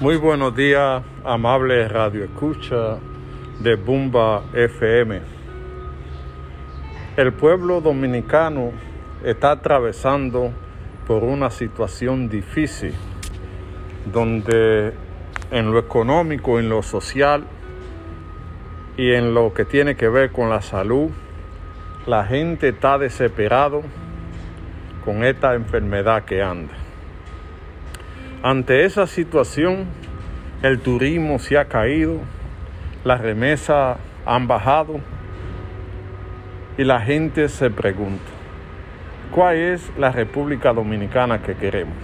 Muy buenos días, amable radio escucha de Bumba FM. El pueblo dominicano está atravesando por una situación difícil, donde en lo económico, en lo social y en lo que tiene que ver con la salud, la gente está desesperado con esta enfermedad que anda. Ante esa situación, el turismo se ha caído, las remesas han bajado y la gente se pregunta, ¿cuál es la República Dominicana que queremos?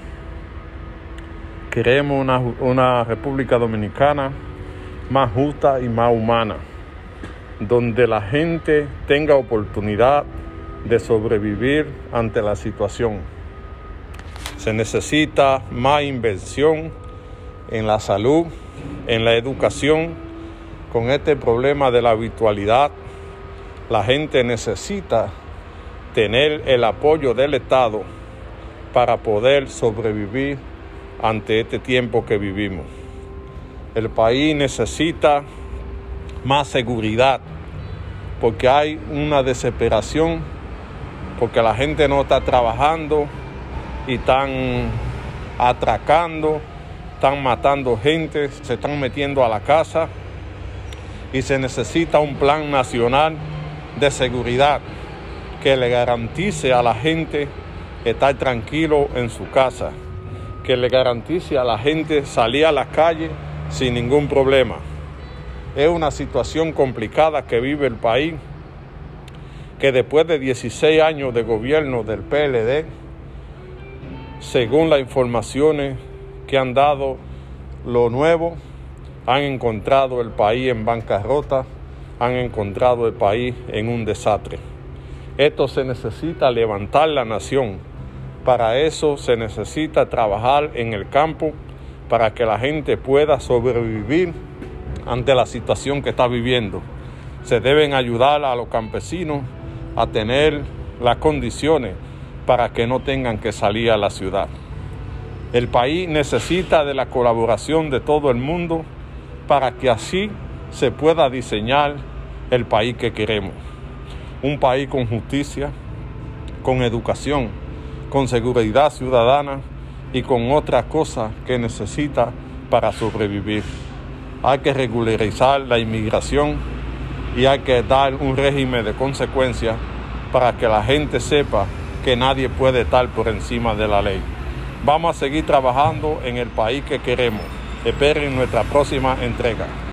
Queremos una, una República Dominicana más justa y más humana, donde la gente tenga oportunidad de sobrevivir ante la situación se necesita más inversión en la salud, en la educación. Con este problema de la virtualidad, la gente necesita tener el apoyo del Estado para poder sobrevivir ante este tiempo que vivimos. El país necesita más seguridad porque hay una desesperación, porque la gente no está trabajando, y están atracando, están matando gente, se están metiendo a la casa y se necesita un plan nacional de seguridad que le garantice a la gente estar tranquilo en su casa, que le garantice a la gente salir a la calle sin ningún problema. Es una situación complicada que vive el país, que después de 16 años de gobierno del PLD, según las informaciones que han dado lo nuevo, han encontrado el país en bancarrota, han encontrado el país en un desastre. Esto se necesita levantar la nación. Para eso se necesita trabajar en el campo para que la gente pueda sobrevivir ante la situación que está viviendo. Se deben ayudar a los campesinos a tener las condiciones para que no tengan que salir a la ciudad. El país necesita de la colaboración de todo el mundo para que así se pueda diseñar el país que queremos. Un país con justicia, con educación, con seguridad ciudadana y con otras cosas que necesita para sobrevivir. Hay que regularizar la inmigración y hay que dar un régimen de consecuencias para que la gente sepa que nadie puede estar por encima de la ley. Vamos a seguir trabajando en el país que queremos. Esperen nuestra próxima entrega.